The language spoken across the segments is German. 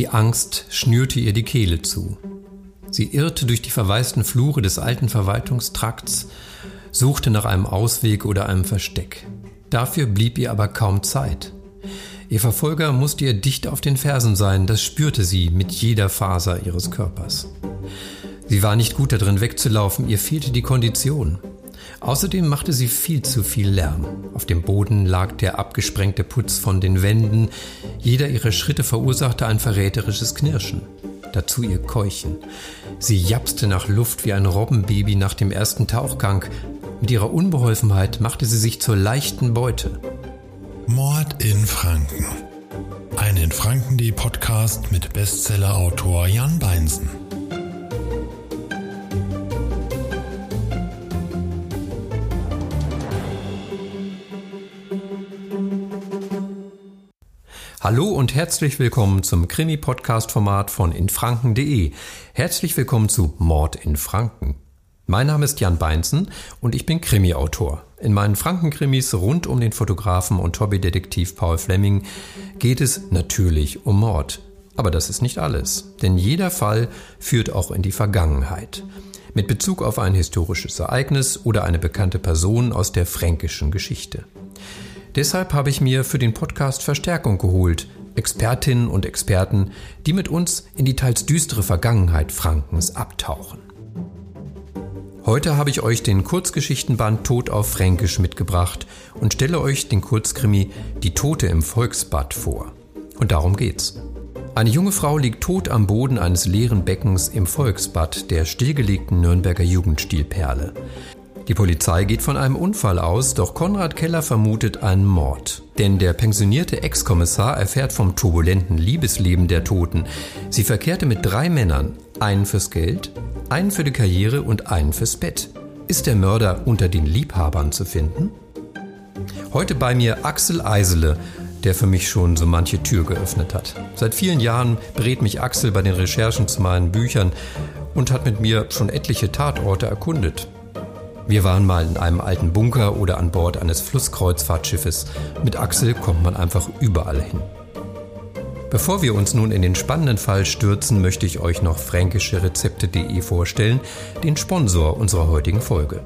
Die Angst schnürte ihr die Kehle zu. Sie irrte durch die verwaisten Flure des alten Verwaltungstrakts, suchte nach einem Ausweg oder einem Versteck. Dafür blieb ihr aber kaum Zeit. Ihr Verfolger musste ihr dicht auf den Fersen sein, das spürte sie mit jeder Faser ihres Körpers. Sie war nicht gut darin wegzulaufen, ihr fehlte die Kondition. Außerdem machte sie viel zu viel Lärm. Auf dem Boden lag der abgesprengte Putz von den Wänden. Jeder ihrer Schritte verursachte ein verräterisches Knirschen. Dazu ihr Keuchen. Sie japste nach Luft wie ein Robbenbaby nach dem ersten Tauchgang. Mit ihrer Unbeholfenheit machte sie sich zur leichten Beute. Mord in Franken. Ein in Franken.de Podcast mit Bestsellerautor Jan Beinsen. Hallo und herzlich willkommen zum Krimi-Podcast-Format von infranken.de. Herzlich willkommen zu Mord in Franken. Mein Name ist Jan Beinzen und ich bin Krimi-Autor. In meinen Franken-Krimis rund um den Fotografen und Hobbydetektiv Paul Fleming geht es natürlich um Mord. Aber das ist nicht alles, denn jeder Fall führt auch in die Vergangenheit. Mit Bezug auf ein historisches Ereignis oder eine bekannte Person aus der fränkischen Geschichte. Deshalb habe ich mir für den Podcast Verstärkung geholt, Expertinnen und Experten, die mit uns in die teils düstere Vergangenheit Frankens abtauchen. Heute habe ich euch den Kurzgeschichtenband Tod auf Fränkisch mitgebracht und stelle euch den Kurzkrimi Die Tote im Volksbad vor. Und darum geht's. Eine junge Frau liegt tot am Boden eines leeren Beckens im Volksbad der stillgelegten Nürnberger Jugendstilperle. Die Polizei geht von einem Unfall aus, doch Konrad Keller vermutet einen Mord. Denn der pensionierte Ex-Kommissar erfährt vom turbulenten Liebesleben der Toten. Sie verkehrte mit drei Männern, einen fürs Geld, einen für die Karriere und einen fürs Bett. Ist der Mörder unter den Liebhabern zu finden? Heute bei mir Axel Eisele, der für mich schon so manche Tür geöffnet hat. Seit vielen Jahren berät mich Axel bei den Recherchen zu meinen Büchern und hat mit mir schon etliche Tatorte erkundet. Wir waren mal in einem alten Bunker oder an Bord eines Flusskreuzfahrtschiffes. Mit Axel kommt man einfach überall hin. Bevor wir uns nun in den spannenden Fall stürzen, möchte ich euch noch fränkische-rezepte.de vorstellen, den Sponsor unserer heutigen Folge.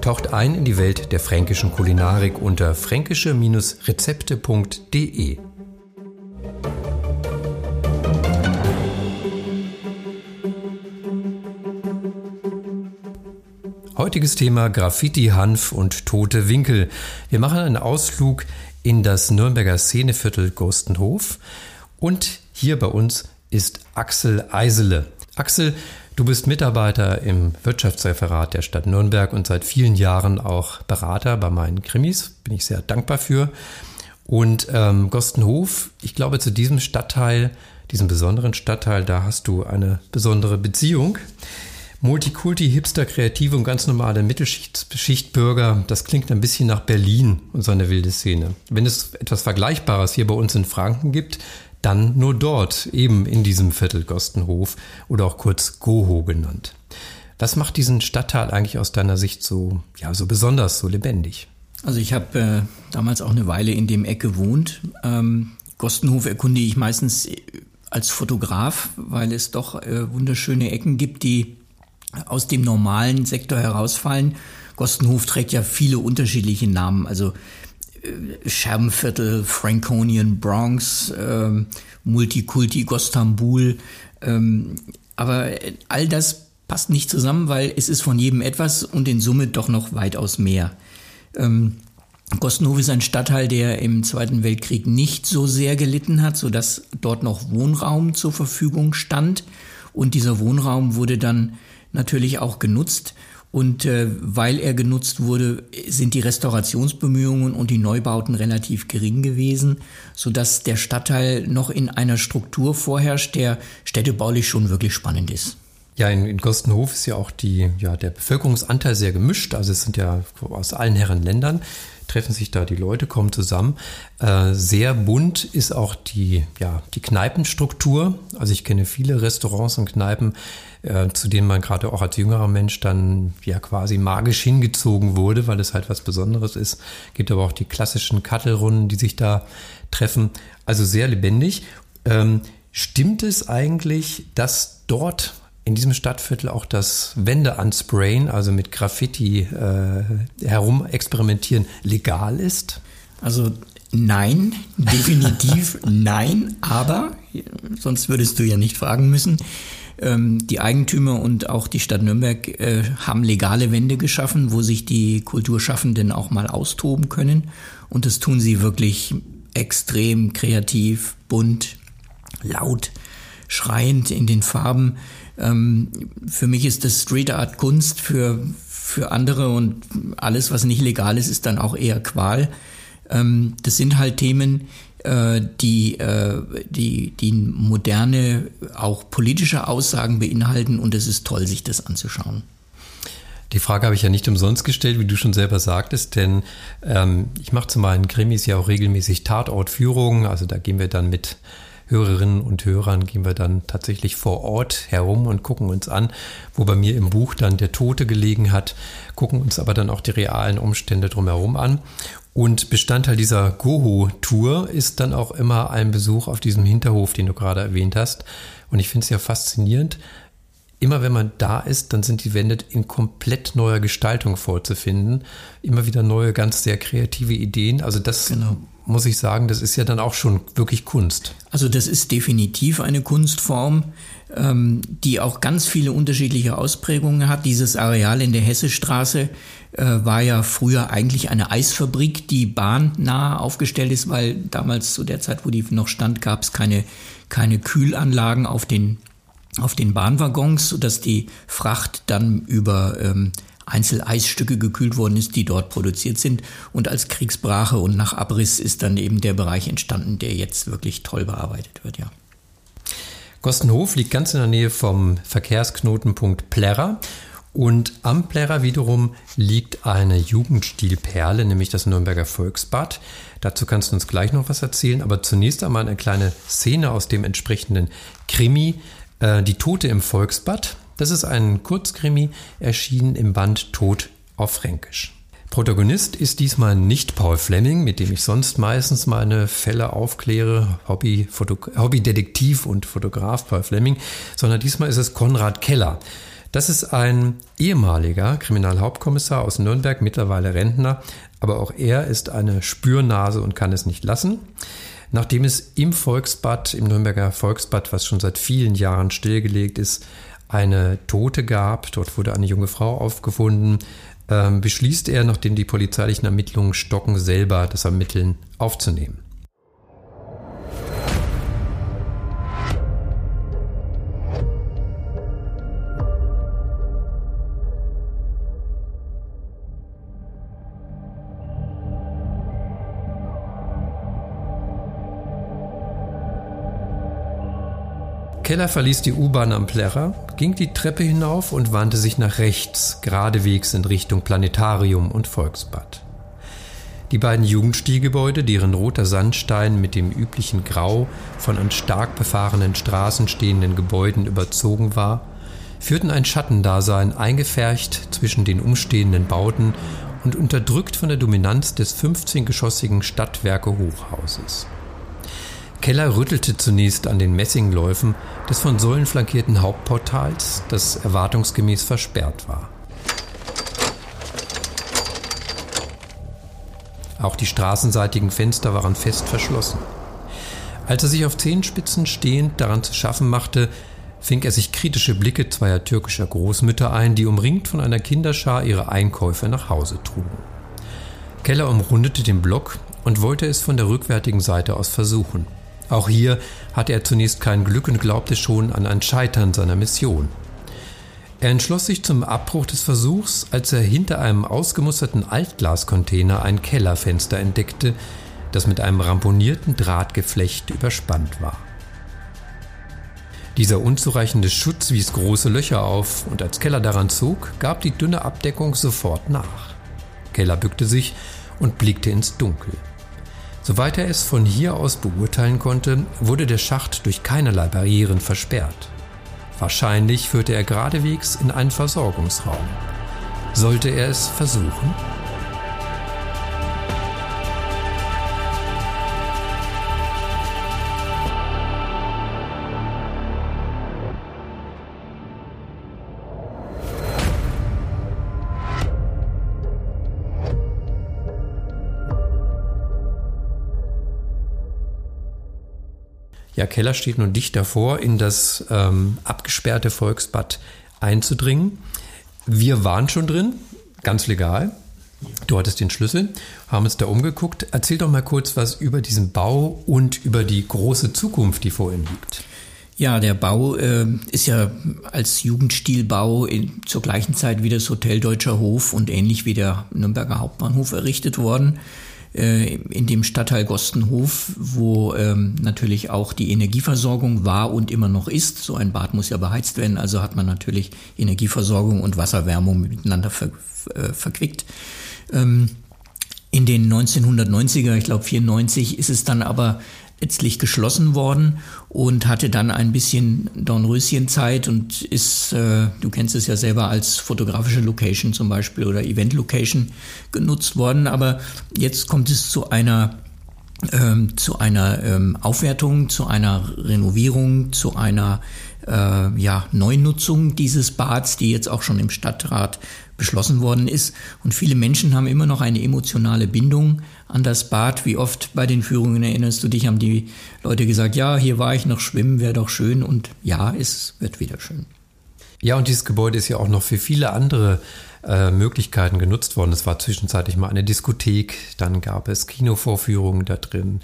Taucht ein in die Welt der fränkischen Kulinarik unter fränkische-rezepte.de. Heutiges Thema Graffiti, Hanf und tote Winkel. Wir machen einen Ausflug in das Nürnberger Szeneviertel Gostenhof und hier bei uns ist Axel Eisele. Axel, du bist Mitarbeiter im Wirtschaftsreferat der Stadt Nürnberg und seit vielen Jahren auch Berater bei meinen Krimis. Bin ich sehr dankbar für. Und ähm, Gostenhof, ich glaube, zu diesem Stadtteil, diesem besonderen Stadtteil, da hast du eine besondere Beziehung. Multikulti, Hipster, Kreative und ganz normale Mittelschichtbürger, das klingt ein bisschen nach Berlin und seine wilde Szene. Wenn es etwas Vergleichbares hier bei uns in Franken gibt, dann nur dort, eben in diesem Viertel Gostenhof oder auch kurz Goho genannt. Was macht diesen Stadtteil eigentlich aus deiner Sicht so, ja, so besonders, so lebendig? Also ich habe äh, damals auch eine Weile in dem Eck gewohnt. Ähm, Gostenhof erkunde ich meistens als Fotograf, weil es doch äh, wunderschöne Ecken gibt, die aus dem normalen Sektor herausfallen. Gostenhof trägt ja viele unterschiedliche Namen, also äh, Scherbenviertel, Franconian Bronx, äh, Multikulti Gostambul. Ähm, aber all das passt nicht zusammen, weil es ist von jedem etwas und in Summe doch noch weitaus mehr. Ähm, Gostenhof ist ein Stadtteil, der im Zweiten Weltkrieg nicht so sehr gelitten hat, sodass dort noch Wohnraum zur Verfügung stand. Und dieser Wohnraum wurde dann natürlich auch genutzt. Und äh, weil er genutzt wurde, sind die Restaurationsbemühungen und die Neubauten relativ gering gewesen, so dass der Stadtteil noch in einer Struktur vorherrscht, der städtebaulich schon wirklich spannend ist. Ja, in, in Gostenhof ist ja auch die, ja, der Bevölkerungsanteil sehr gemischt. Also es sind ja aus allen Herren Ländern treffen sich da die Leute, kommen zusammen. Äh, sehr bunt ist auch die, ja, die Kneipenstruktur. Also ich kenne viele Restaurants und Kneipen, äh, zu denen man gerade auch als jüngerer Mensch dann ja quasi magisch hingezogen wurde, weil es halt was Besonderes ist. Gibt aber auch die klassischen Kattelrunden, die sich da treffen. Also sehr lebendig. Ähm, Stimmt es eigentlich, dass dort in diesem Stadtviertel auch das Wände ansprayen, also mit Graffiti äh, herum experimentieren, legal ist? Also nein, definitiv nein, aber sonst würdest du ja nicht fragen müssen. Ähm, die Eigentümer und auch die Stadt Nürnberg äh, haben legale Wände geschaffen, wo sich die Kulturschaffenden auch mal austoben können. Und das tun sie wirklich extrem kreativ, bunt, laut, schreiend in den Farben. Ähm, für mich ist das Street Art Kunst, für, für andere und alles, was nicht legal ist, ist dann auch eher Qual. Ähm, das sind halt Themen, äh, die, äh, die, die moderne, auch politische Aussagen beinhalten und es ist toll, sich das anzuschauen. Die Frage habe ich ja nicht umsonst gestellt, wie du schon selber sagtest, denn ähm, ich mache zu meinen Krimis ja auch regelmäßig Tatortführungen. Also da gehen wir dann mit Hörerinnen und Hörern, gehen wir dann tatsächlich vor Ort herum und gucken uns an, wo bei mir im Buch dann der Tote gelegen hat, gucken uns aber dann auch die realen Umstände drumherum an. Und Bestandteil dieser Goho-Tour ist dann auch immer ein Besuch auf diesem Hinterhof, den du gerade erwähnt hast. Und ich finde es ja faszinierend. Immer wenn man da ist, dann sind die Wände in komplett neuer Gestaltung vorzufinden. Immer wieder neue, ganz sehr kreative Ideen. Also das genau. Muss ich sagen, das ist ja dann auch schon wirklich Kunst. Also das ist definitiv eine Kunstform ähm, die auch ganz viele unterschiedliche Ausprägungen hat. Dieses Areal in der Hessestraße äh, war ja früher eigentlich eine Eisfabrik, die bahnnah aufgestellt ist, weil damals zu der Zeit, wo die noch stand, gab es keine, keine Kühlanlagen auf den, auf den Bahnwaggons, sodass die Fracht dann über ähm, Einzeleisstücke gekühlt worden ist, die dort produziert sind. Und als Kriegsbrache und nach Abriss ist dann eben der Bereich entstanden, der jetzt wirklich toll bearbeitet wird, ja. Gostenhof liegt ganz in der Nähe vom Verkehrsknotenpunkt Plärrer. Und am Plärrer wiederum liegt eine Jugendstilperle, nämlich das Nürnberger Volksbad. Dazu kannst du uns gleich noch was erzählen, aber zunächst einmal eine kleine Szene aus dem entsprechenden Krimi, äh, Die Tote im Volksbad. Das ist ein Kurzkrimi, erschienen im Band Tod auf Fränkisch. Protagonist ist diesmal nicht Paul Fleming, mit dem ich sonst meistens meine Fälle aufkläre, Hobby, Hobbydetektiv und Fotograf Paul Fleming, sondern diesmal ist es Konrad Keller. Das ist ein ehemaliger Kriminalhauptkommissar aus Nürnberg, mittlerweile Rentner, aber auch er ist eine Spürnase und kann es nicht lassen. Nachdem es im Volksbad, im Nürnberger Volksbad, was schon seit vielen Jahren stillgelegt ist, eine Tote gab, dort wurde eine junge Frau aufgefunden, ähm, beschließt er, nachdem die polizeilichen Ermittlungen stocken, selber das Ermitteln aufzunehmen. Keller verließ die U-Bahn am Plärrer, ging die Treppe hinauf und wandte sich nach rechts, geradewegs in Richtung Planetarium und Volksbad. Die beiden Jugendstilgebäude, deren roter Sandstein mit dem üblichen Grau von an stark befahrenen Straßen stehenden Gebäuden überzogen war, führten ein Schattendasein eingefärcht zwischen den umstehenden Bauten und unterdrückt von der Dominanz des 15-geschossigen Stadtwerke-Hochhauses. Keller rüttelte zunächst an den Messingläufen des von Säulen flankierten Hauptportals, das erwartungsgemäß versperrt war. Auch die straßenseitigen Fenster waren fest verschlossen. Als er sich auf Zehenspitzen stehend daran zu schaffen machte, fing er sich kritische Blicke zweier türkischer Großmütter ein, die umringt von einer Kinderschar ihre Einkäufe nach Hause trugen. Keller umrundete den Block und wollte es von der rückwärtigen Seite aus versuchen. Auch hier hatte er zunächst kein Glück und glaubte schon an ein Scheitern seiner Mission. Er entschloss sich zum Abbruch des Versuchs, als er hinter einem ausgemusterten Altglascontainer ein Kellerfenster entdeckte, das mit einem ramponierten Drahtgeflecht überspannt war. Dieser unzureichende Schutz wies große Löcher auf, und als Keller daran zog, gab die dünne Abdeckung sofort nach. Keller bückte sich und blickte ins Dunkel. Soweit er es von hier aus beurteilen konnte, wurde der Schacht durch keinerlei Barrieren versperrt. Wahrscheinlich führte er geradewegs in einen Versorgungsraum. Sollte er es versuchen? Ja, Keller steht nun dicht davor, in das ähm, abgesperrte Volksbad einzudringen. Wir waren schon drin, ganz legal. Du hattest den Schlüssel, haben uns da umgeguckt. Erzähl doch mal kurz was über diesen Bau und über die große Zukunft, die vor ihm liegt. Ja, der Bau äh, ist ja als Jugendstilbau in, zur gleichen Zeit wie das Hotel Deutscher Hof und ähnlich wie der Nürnberger Hauptbahnhof errichtet worden. Äh, in dem Stadtteil Gostenhof, wo ähm, natürlich auch die Energieversorgung war und immer noch ist. So ein Bad muss ja beheizt werden, also hat man natürlich Energieversorgung und Wasserwärmung miteinander ver, äh, verquickt. Ähm, in den 1990er, ich glaube 94, ist es dann aber letztlich geschlossen worden und hatte dann ein bisschen Dornröschenzeit und ist, äh, du kennst es ja selber als fotografische Location zum Beispiel oder Event Location genutzt worden. Aber jetzt kommt es zu einer ähm, zu einer ähm, Aufwertung, zu einer Renovierung, zu einer äh, ja, Neunutzung dieses Bads, die jetzt auch schon im Stadtrat beschlossen worden ist. Und viele Menschen haben immer noch eine emotionale Bindung an das Bad. Wie oft bei den Führungen erinnerst du dich, haben die Leute gesagt, ja, hier war ich noch schwimmen, wäre doch schön. Und ja, es wird wieder schön. Ja, und dieses Gebäude ist ja auch noch für viele andere äh, Möglichkeiten genutzt worden. Es war zwischenzeitlich mal eine Diskothek, dann gab es Kinovorführungen da drin,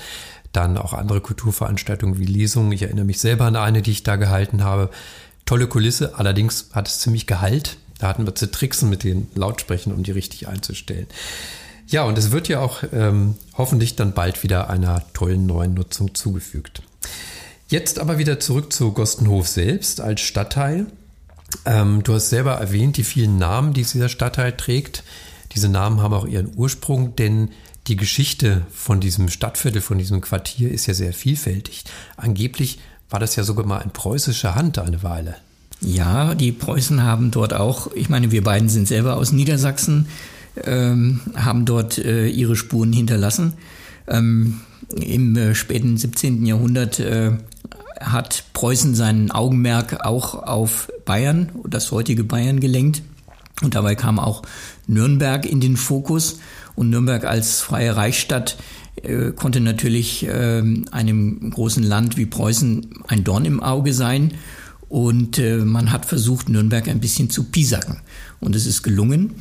dann auch andere Kulturveranstaltungen wie Lesungen. Ich erinnere mich selber an eine, die ich da gehalten habe. Tolle Kulisse, allerdings hat es ziemlich Gehalt. Da hatten wir zu tricksen mit den Lautsprechern, um die richtig einzustellen. Ja, und es wird ja auch ähm, hoffentlich dann bald wieder einer tollen neuen Nutzung zugefügt. Jetzt aber wieder zurück zu Gostenhof selbst als Stadtteil. Ähm, du hast selber erwähnt, die vielen Namen, die dieser Stadtteil trägt. Diese Namen haben auch ihren Ursprung, denn die Geschichte von diesem Stadtviertel, von diesem Quartier ist ja sehr vielfältig. Angeblich war das ja sogar mal in preußischer Hand eine Weile. Ja, die Preußen haben dort auch, ich meine, wir beiden sind selber aus Niedersachsen, ähm, haben dort äh, ihre Spuren hinterlassen. Ähm, Im äh, späten 17. Jahrhundert äh, hat Preußen sein Augenmerk auch auf Bayern, das heutige Bayern gelenkt. Und dabei kam auch Nürnberg in den Fokus. Und Nürnberg als freie Reichsstadt äh, konnte natürlich äh, einem großen Land wie Preußen ein Dorn im Auge sein. Und äh, man hat versucht, Nürnberg ein bisschen zu pisacken. Und es ist gelungen.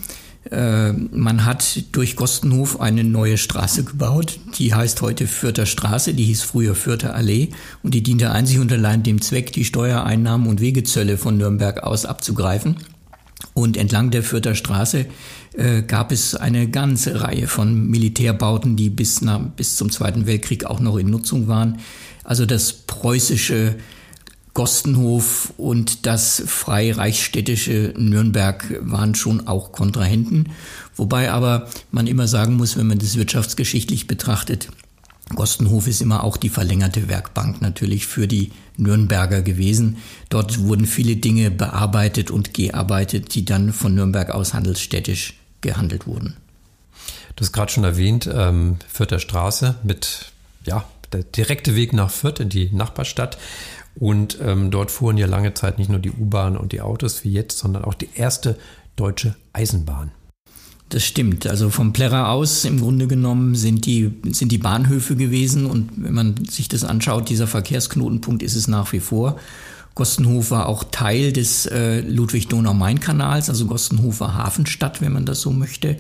Äh, man hat durch Gostenhof eine neue Straße gebaut. Die heißt heute Fürther Straße, die hieß früher Fürther Allee und die diente einzig und allein dem Zweck, die Steuereinnahmen und Wegezölle von Nürnberg aus abzugreifen. Und entlang der Fürther Straße äh, gab es eine ganze Reihe von Militärbauten, die bis, nach, bis zum Zweiten Weltkrieg auch noch in Nutzung waren. Also das preußische Gostenhof und das Freireichsstädtische Nürnberg waren schon auch Kontrahenten. Wobei aber man immer sagen muss, wenn man das wirtschaftsgeschichtlich betrachtet, Gostenhof ist immer auch die verlängerte Werkbank natürlich für die Nürnberger gewesen. Dort wurden viele Dinge bearbeitet und gearbeitet, die dann von Nürnberg aus handelsstädtisch gehandelt wurden. Du hast gerade schon erwähnt, ähm, Fürther Straße mit, ja, der direkte Weg nach Fürth in die Nachbarstadt. Und ähm, dort fuhren ja lange Zeit nicht nur die U-Bahn und die Autos wie jetzt, sondern auch die erste deutsche Eisenbahn. Das stimmt. Also vom Plärrer aus im Grunde genommen sind die, sind die Bahnhöfe gewesen. Und wenn man sich das anschaut, dieser Verkehrsknotenpunkt ist es nach wie vor. Gostenhof war auch Teil des äh, Ludwig-Donau-Main-Kanals, also Gostenhof war Hafenstadt, wenn man das so möchte.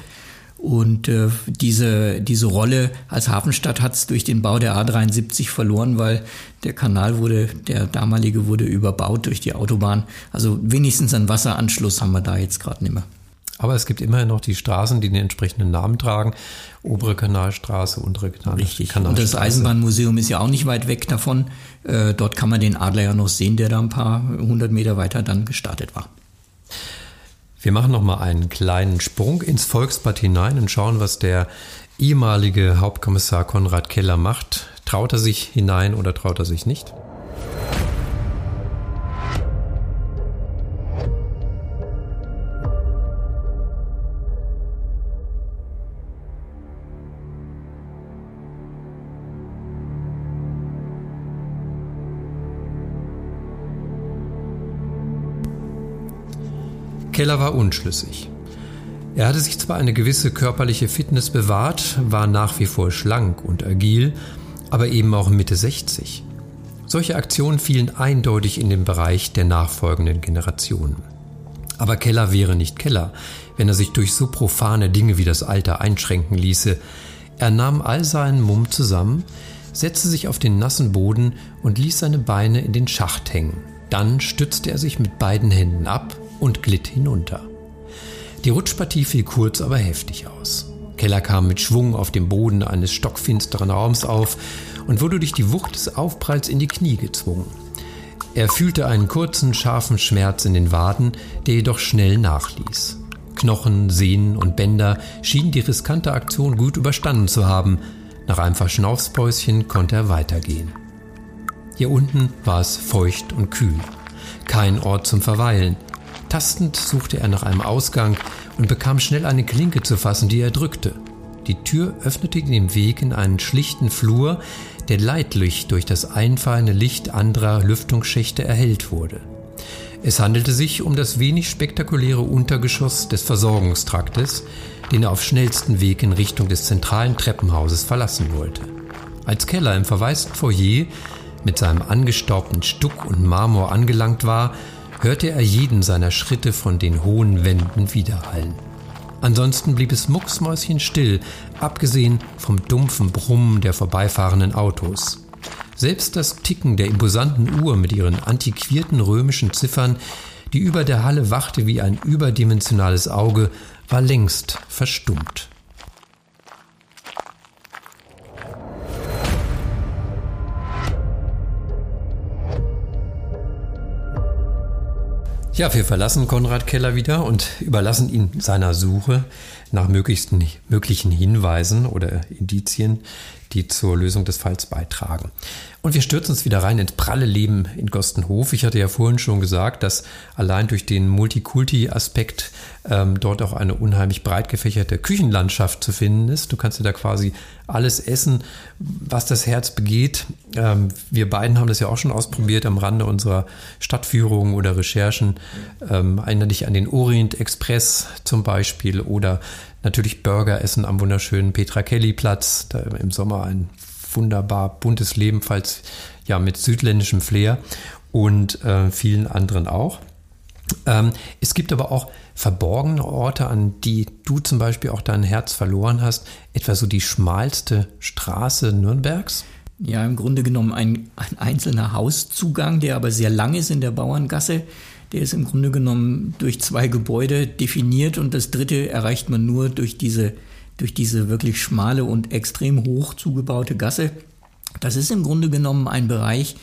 Und äh, diese, diese Rolle als Hafenstadt hat es durch den Bau der A73 verloren, weil der Kanal wurde, der damalige wurde überbaut durch die Autobahn. Also wenigstens einen Wasseranschluss haben wir da jetzt gerade nicht mehr. Aber es gibt immerhin noch die Straßen, die den entsprechenden Namen tragen. Obere Kanalstraße, untere Kanalstraße. Richtig. Und das Eisenbahnmuseum ist ja auch nicht weit weg davon. Äh, dort kann man den Adler ja noch sehen, der da ein paar hundert Meter weiter dann gestartet war. Wir machen nochmal einen kleinen Sprung ins Volksbad hinein und schauen, was der ehemalige Hauptkommissar Konrad Keller macht. Traut er sich hinein oder traut er sich nicht? Keller war unschlüssig. Er hatte sich zwar eine gewisse körperliche Fitness bewahrt, war nach wie vor schlank und agil, aber eben auch Mitte 60. Solche Aktionen fielen eindeutig in den Bereich der nachfolgenden Generationen. Aber Keller wäre nicht Keller, wenn er sich durch so profane Dinge wie das Alter einschränken ließe. Er nahm all seinen Mumm zusammen, setzte sich auf den nassen Boden und ließ seine Beine in den Schacht hängen. Dann stützte er sich mit beiden Händen ab und glitt hinunter. Die Rutschpartie fiel kurz, aber heftig aus. Keller kam mit Schwung auf dem Boden eines stockfinsteren Raums auf und wurde durch die Wucht des Aufpralls in die Knie gezwungen. Er fühlte einen kurzen, scharfen Schmerz in den Waden, der jedoch schnell nachließ. Knochen, Sehnen und Bänder schienen die riskante Aktion gut überstanden zu haben. Nach einem Verschnaufspäuschen konnte er weitergehen. Hier unten war es feucht und kühl. Kein Ort zum Verweilen. Tastend suchte er nach einem Ausgang und bekam schnell eine Klinke zu fassen, die er drückte. Die Tür öffnete den Weg in einen schlichten Flur, der leidlich durch das einfallende Licht anderer Lüftungsschächte erhellt wurde. Es handelte sich um das wenig spektakuläre Untergeschoss des Versorgungstraktes, den er auf schnellsten Weg in Richtung des zentralen Treppenhauses verlassen wollte. Als Keller im verwaisten Foyer mit seinem angestaubten Stuck und Marmor angelangt war, hörte er jeden seiner Schritte von den hohen Wänden widerhallen. Ansonsten blieb es mucksmäuschenstill, abgesehen vom dumpfen Brummen der vorbeifahrenden Autos. Selbst das Ticken der imposanten Uhr mit ihren antiquierten römischen Ziffern, die über der Halle wachte wie ein überdimensionales Auge, war längst verstummt. Ja, wir verlassen Konrad Keller wieder und überlassen ihn seiner Suche nach möglichsten, möglichen Hinweisen oder Indizien, die zur Lösung des Falls beitragen. Und wir stürzen uns wieder rein ins pralle Leben in Gostenhof. Ich hatte ja vorhin schon gesagt, dass allein durch den Multikulti-Aspekt ähm, dort auch eine unheimlich breit gefächerte Küchenlandschaft zu finden ist. Du kannst dir da quasi alles essen, was das Herz begeht. Ähm, wir beiden haben das ja auch schon ausprobiert am Rande unserer Stadtführungen oder Recherchen. Ähm, erinnere dich an den Orient Express zum Beispiel oder natürlich Burger essen am wunderschönen Petra Kelly Platz. Da im Sommer ein wunderbar buntes Leben, falls ja mit südländischem Flair und äh, vielen anderen auch. Ähm, es gibt aber auch verborgene Orte, an die du zum Beispiel auch dein Herz verloren hast, etwa so die schmalste Straße Nürnbergs. Ja, im Grunde genommen ein, ein einzelner Hauszugang, der aber sehr lang ist in der Bauerngasse. Der ist im Grunde genommen durch zwei Gebäude definiert und das dritte erreicht man nur durch diese, durch diese wirklich schmale und extrem hoch zugebaute Gasse. Das ist im Grunde genommen ein Bereich,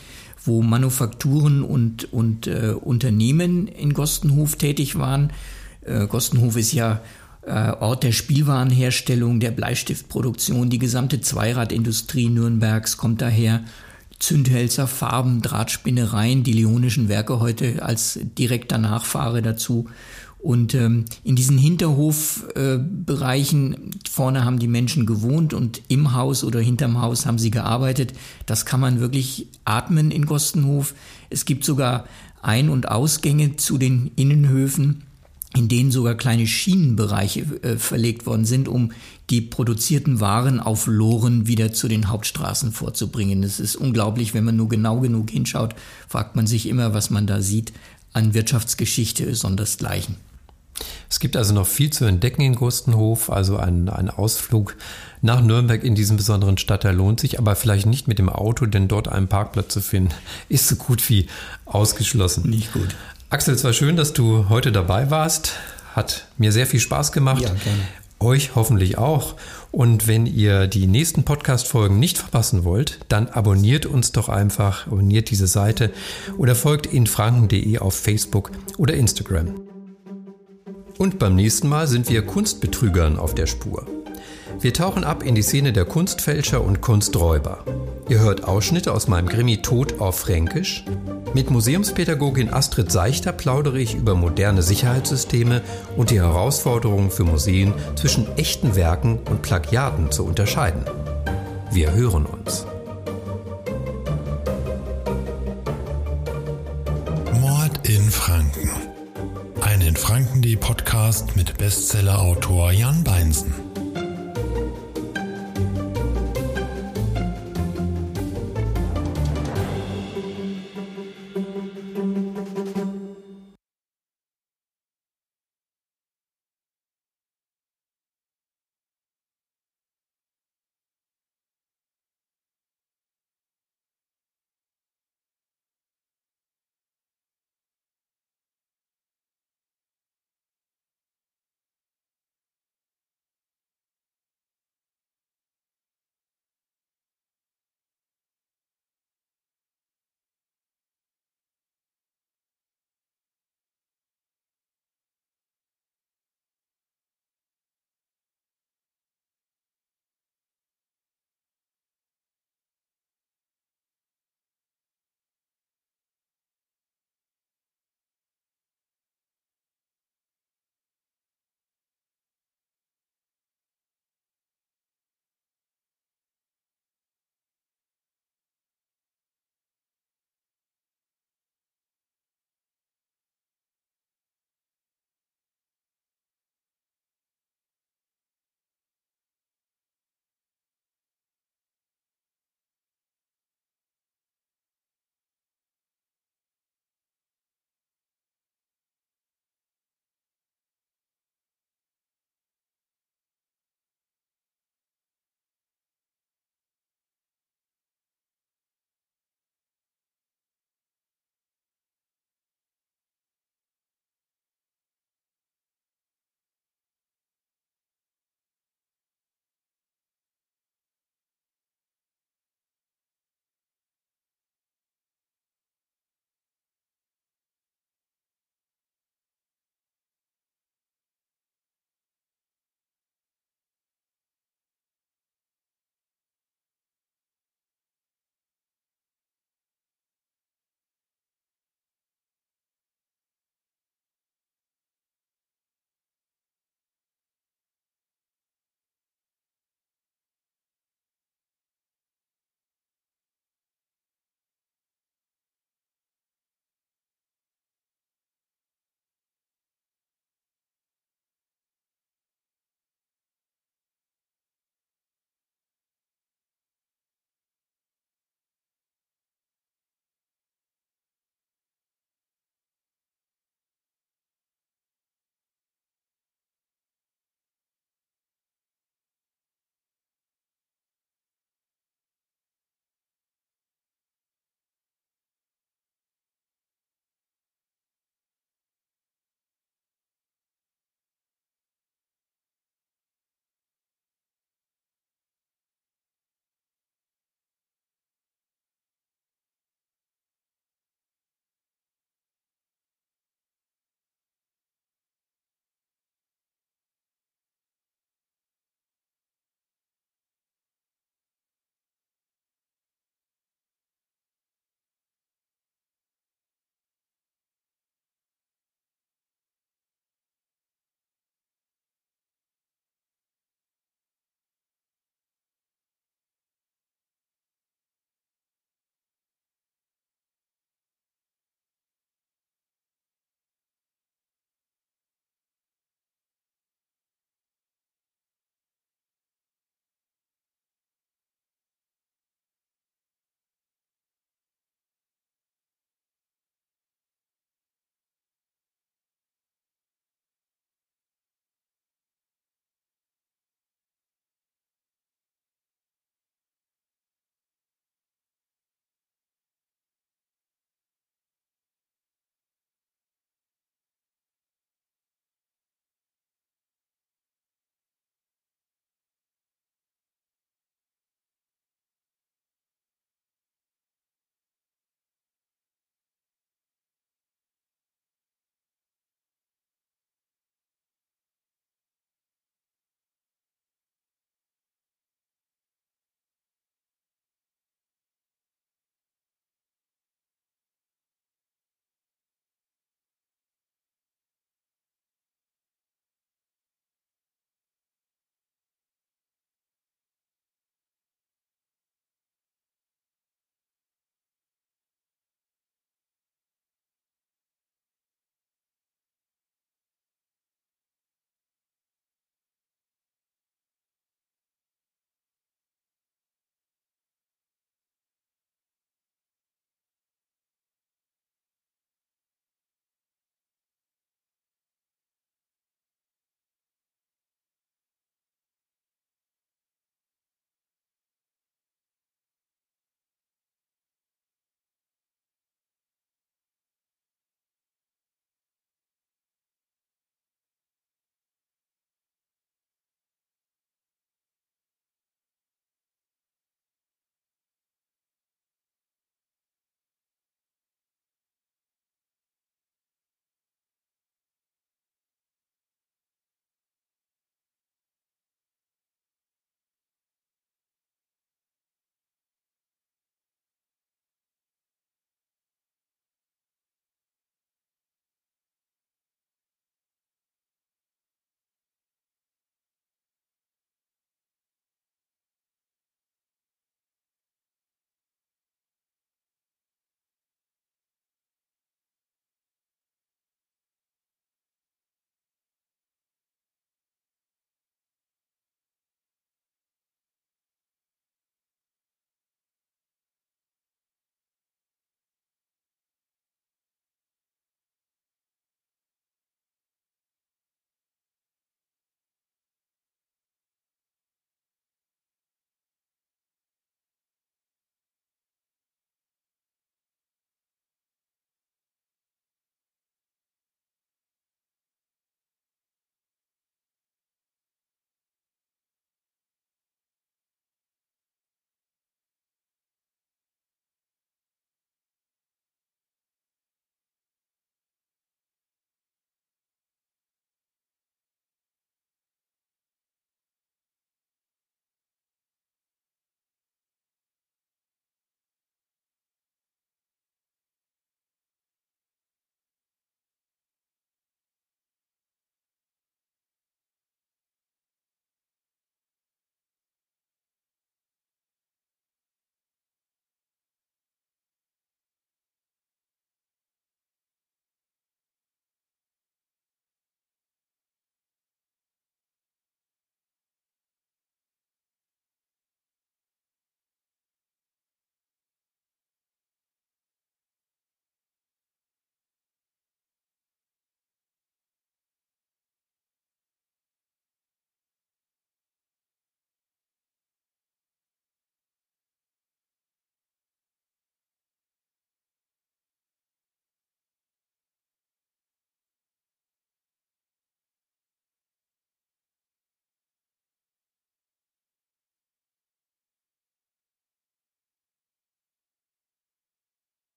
wo Manufakturen und, und äh, Unternehmen in Gostenhof tätig waren. Äh, Gostenhof ist ja äh, Ort der Spielwarenherstellung, der Bleistiftproduktion. Die gesamte Zweiradindustrie Nürnbergs kommt daher. Zündhölzer, Farben, Drahtspinnereien, die Leonischen Werke heute als direkter Nachfahre dazu. Und ähm, in diesen Hinterhofbereichen äh, vorne haben die Menschen gewohnt und im Haus oder hinterm Haus haben sie gearbeitet. Das kann man wirklich atmen in Gostenhof. Es gibt sogar Ein- und Ausgänge zu den Innenhöfen in denen sogar kleine Schienenbereiche äh, verlegt worden sind, um die produzierten Waren auf Loren wieder zu den Hauptstraßen vorzubringen. Es ist unglaublich, wenn man nur genau genug hinschaut, fragt man sich immer, was man da sieht an Wirtschaftsgeschichte sondersgleichen. Es gibt also noch viel zu entdecken in Gustenhof, also ein, ein Ausflug nach Nürnberg in diesem besonderen Stadtteil lohnt sich, aber vielleicht nicht mit dem Auto, denn dort einen Parkplatz zu finden, ist so gut wie ausgeschlossen. Nicht gut. Axel, es war schön, dass du heute dabei warst. Hat mir sehr viel Spaß gemacht. Ja, gerne. Euch hoffentlich auch. Und wenn ihr die nächsten Podcast-Folgen nicht verpassen wollt, dann abonniert uns doch einfach, abonniert diese Seite oder folgt infranken.de auf Facebook oder Instagram. Und beim nächsten Mal sind wir Kunstbetrügern auf der Spur. Wir tauchen ab in die Szene der Kunstfälscher und Kunsträuber. Ihr hört Ausschnitte aus meinem Krimi Tod auf Fränkisch. Mit Museumspädagogin Astrid Seichter plaudere ich über moderne Sicherheitssysteme und die Herausforderungen für Museen zwischen echten Werken und Plagiaten zu unterscheiden. Wir hören uns. Mord in Franken. Ein in Franken.de Podcast mit Bestsellerautor Jan Beinsen.